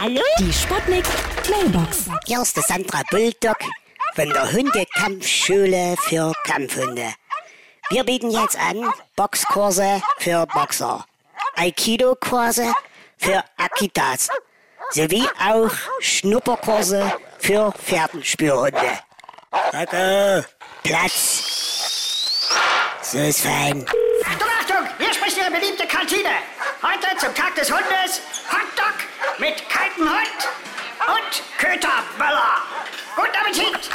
Hallo? Die Sputnik Mailbox. Hier ist der Sandra Bulldog von der Hundekampfschule für Kampfhunde. Wir bieten jetzt an Boxkurse für Boxer, Aikido-Kurse für Akitas sowie auch Schnupperkurse für Pferdenspürhunde. Danke. Platz. So ist fein. Achtung, Achtung! Hier spricht Ihre beliebte Kantine. Heute zum Tag des Hundes Hotdog mit kaltem Hund und Köterböller. Guten Appetit!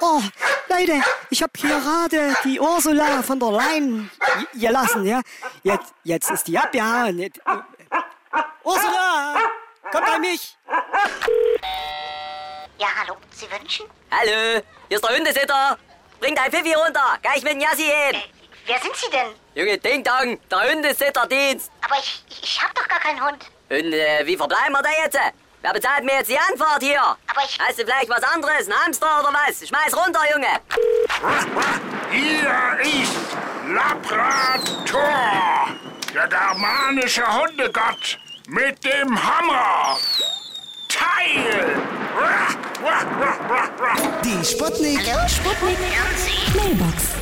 Oh, Leute, ich hab hier gerade die Ursula von der Leyen gelassen, ja. Jetzt, jetzt ist die abgehauen. Jetzt- Ursula, komm bei mich. Ja, hallo, Sie wünschen? Hallo, hier ist der Hundesitter. Bring dein Pfiffi runter, gleich mit dem Jassi hin. Äh, wer sind Sie denn? Junge, Ding Dong, der Hundesitterdienst. Aber ich, ich, ich hab keinen Hund. Und äh, wie verbleiben wir da jetzt? Wer bezahlt mir jetzt die Anfahrt hier? Aber ich- Hast du vielleicht was anderes, ein Hamster oder was? Schmeiß runter, Junge. Hier ist Labrator, der germanische Hundegott mit dem Hammer. Teil! Die Sputnik. Sputnik Mailbox.